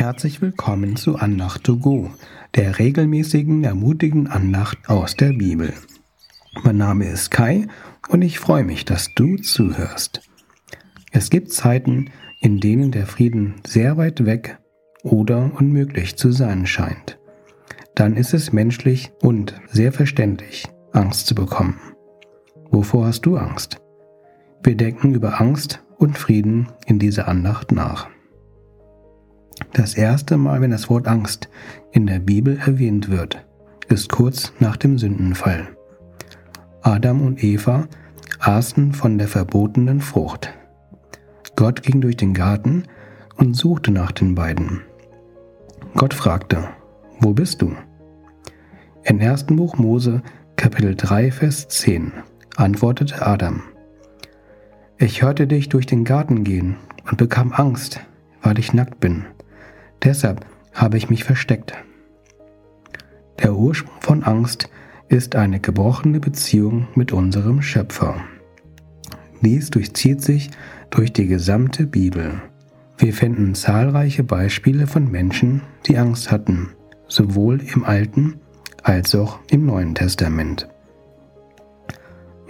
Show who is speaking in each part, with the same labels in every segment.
Speaker 1: Herzlich willkommen zu Andacht to go, der regelmäßigen, ermutigen Andacht aus der Bibel. Mein Name ist Kai und ich freue mich, dass du zuhörst. Es gibt Zeiten, in denen der Frieden sehr weit weg oder unmöglich zu sein scheint. Dann ist es menschlich und sehr verständlich, Angst zu bekommen. Wovor hast du Angst? Wir denken über Angst und Frieden in dieser Andacht nach. Das erste Mal, wenn das Wort Angst in der Bibel erwähnt wird, ist kurz nach dem Sündenfall. Adam und Eva aßen von der verbotenen Frucht. Gott ging durch den Garten und suchte nach den beiden. Gott fragte, Wo bist du? Im ersten Buch Mose, Kapitel 3, Vers 10, antwortete Adam, Ich hörte dich durch den Garten gehen und bekam Angst, weil ich nackt bin. Deshalb habe ich mich versteckt. Der Ursprung von Angst ist eine gebrochene Beziehung mit unserem Schöpfer. Dies durchzieht sich durch die gesamte Bibel. Wir finden zahlreiche Beispiele von Menschen, die Angst hatten, sowohl im Alten als auch im Neuen Testament.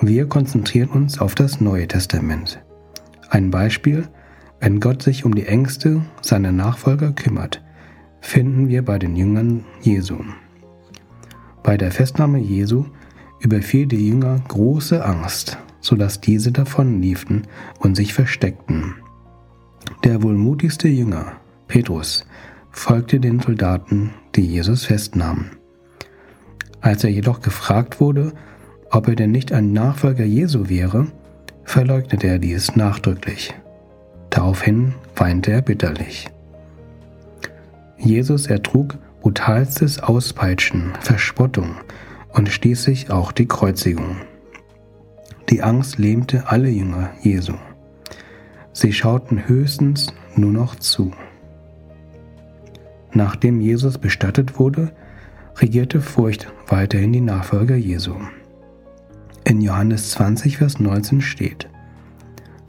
Speaker 1: Wir konzentrieren uns auf das Neue Testament. Ein Beispiel wenn Gott sich um die Ängste seiner Nachfolger kümmert, finden wir bei den Jüngern Jesu. Bei der Festnahme Jesu überfiel die Jünger große Angst, sodass diese davonliefen und sich versteckten. Der wohl mutigste Jünger, Petrus, folgte den Soldaten, die Jesus festnahmen. Als er jedoch gefragt wurde, ob er denn nicht ein Nachfolger Jesu wäre, verleugnete er dies nachdrücklich. Daraufhin weinte er bitterlich. Jesus ertrug brutalstes Auspeitschen, Verspottung und schließlich auch die Kreuzigung. Die Angst lähmte alle Jünger Jesu. Sie schauten höchstens nur noch zu. Nachdem Jesus bestattet wurde, regierte Furcht weiterhin die Nachfolger Jesu. In Johannes 20, Vers 19 steht,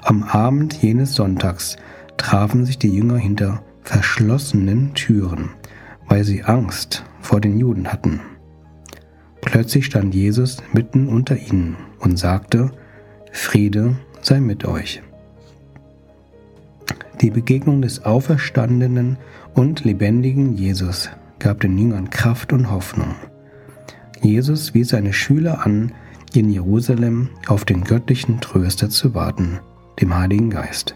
Speaker 1: am Abend jenes Sonntags trafen sich die Jünger hinter verschlossenen Türen, weil sie Angst vor den Juden hatten. Plötzlich stand Jesus mitten unter ihnen und sagte, Friede sei mit euch. Die Begegnung des auferstandenen und lebendigen Jesus gab den Jüngern Kraft und Hoffnung. Jesus wies seine Schüler an, in Jerusalem auf den göttlichen Tröster zu warten dem Heiligen Geist.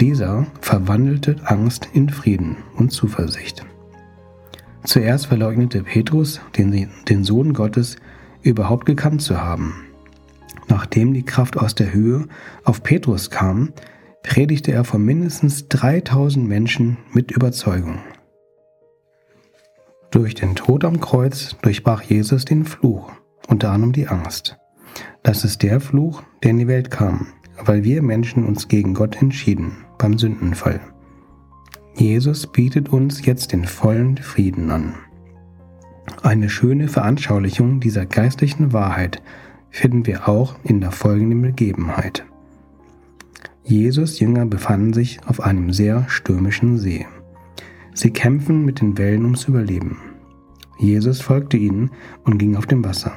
Speaker 1: Dieser verwandelte Angst in Frieden und Zuversicht. Zuerst verleugnete Petrus, den, den Sohn Gottes überhaupt gekannt zu haben. Nachdem die Kraft aus der Höhe auf Petrus kam, predigte er vor mindestens 3000 Menschen mit Überzeugung. Durch den Tod am Kreuz durchbrach Jesus den Fluch, unter anderem die Angst. Das ist der Fluch, der in die Welt kam, weil wir Menschen uns gegen Gott entschieden beim Sündenfall. Jesus bietet uns jetzt den vollen Frieden an. Eine schöne Veranschaulichung dieser geistlichen Wahrheit finden wir auch in der folgenden Begebenheit. Jesus Jünger befanden sich auf einem sehr stürmischen See. Sie kämpfen mit den Wellen ums Überleben. Jesus folgte ihnen und ging auf dem Wasser.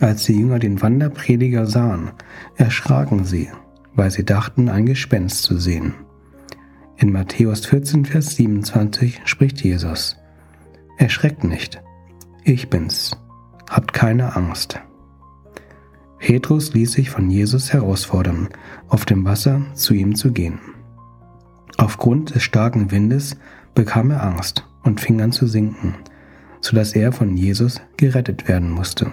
Speaker 1: Als die Jünger den Wanderprediger sahen, erschraken sie, weil sie dachten, ein Gespenst zu sehen. In Matthäus 14, Vers 27 spricht Jesus, Erschreckt nicht, ich bin's, habt keine Angst. Petrus ließ sich von Jesus herausfordern, auf dem Wasser zu ihm zu gehen. Aufgrund des starken Windes bekam er Angst und fing an zu sinken, so dass er von Jesus gerettet werden musste.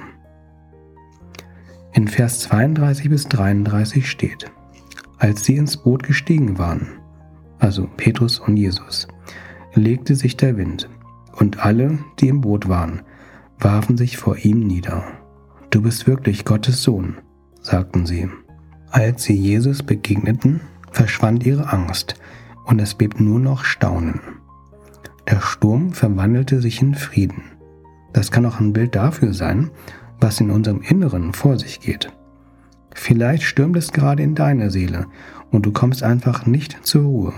Speaker 1: In Vers 32 bis 33 steht, als sie ins Boot gestiegen waren, also Petrus und Jesus, legte sich der Wind, und alle, die im Boot waren, warfen sich vor ihm nieder. Du bist wirklich Gottes Sohn, sagten sie. Als sie Jesus begegneten, verschwand ihre Angst, und es blieb nur noch Staunen. Der Sturm verwandelte sich in Frieden. Das kann auch ein Bild dafür sein, was in unserem Inneren vor sich geht. Vielleicht stürmt es gerade in deiner Seele und du kommst einfach nicht zur Ruhe.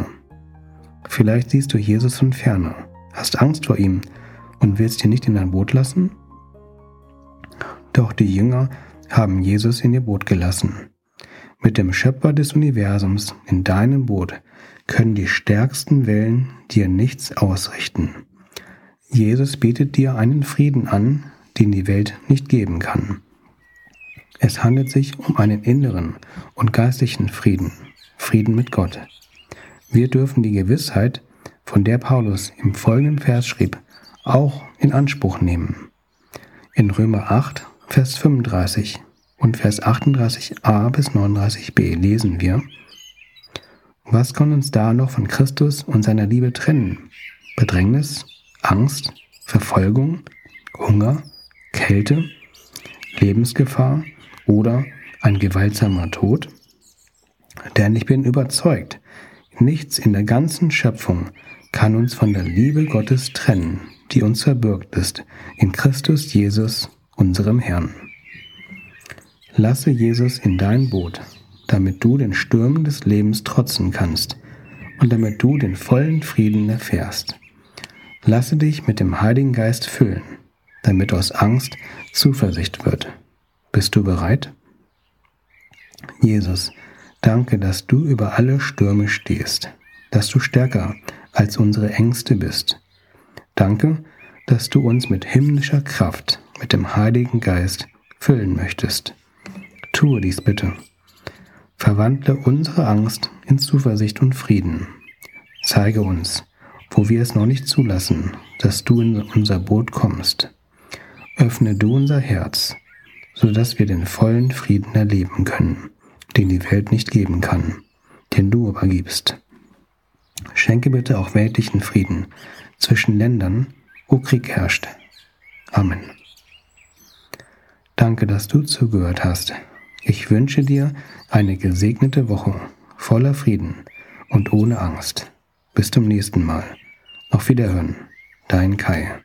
Speaker 1: Vielleicht siehst du Jesus von ferne, hast Angst vor ihm und willst ihn nicht in dein Boot lassen? Doch die Jünger haben Jesus in ihr Boot gelassen. Mit dem Schöpfer des Universums in deinem Boot können die stärksten Wellen dir nichts ausrichten. Jesus bietet dir einen Frieden an, den die Welt nicht geben kann. Es handelt sich um einen inneren und geistlichen Frieden, Frieden mit Gott. Wir dürfen die Gewissheit, von der Paulus im folgenden Vers schrieb, auch in Anspruch nehmen. In Römer 8, Vers 35 und Vers 38a bis 39b lesen wir, was kann uns da noch von Christus und seiner Liebe trennen? Bedrängnis, Angst, Verfolgung, Hunger, Kälte, Lebensgefahr oder ein gewaltsamer Tod? Denn ich bin überzeugt, nichts in der ganzen Schöpfung kann uns von der Liebe Gottes trennen, die uns verbürgt ist in Christus Jesus, unserem Herrn. Lasse Jesus in dein Boot damit du den Stürmen des Lebens trotzen kannst und damit du den vollen Frieden erfährst. Lasse dich mit dem Heiligen Geist füllen, damit aus Angst Zuversicht wird. Bist du bereit? Jesus, danke, dass du über alle Stürme stehst, dass du stärker als unsere Ängste bist. Danke, dass du uns mit himmlischer Kraft, mit dem Heiligen Geist füllen möchtest. Tue dies bitte. Verwandle unsere Angst in Zuversicht und Frieden. Zeige uns, wo wir es noch nicht zulassen, dass du in unser Boot kommst. Öffne du unser Herz, so dass wir den vollen Frieden erleben können, den die Welt nicht geben kann, den du aber gibst. Schenke bitte auch weltlichen Frieden zwischen Ländern, wo Krieg herrscht. Amen. Danke, dass du zugehört hast. Ich wünsche dir eine gesegnete Woche voller Frieden und ohne Angst. Bis zum nächsten Mal. Auf Wiederhören. Dein Kai.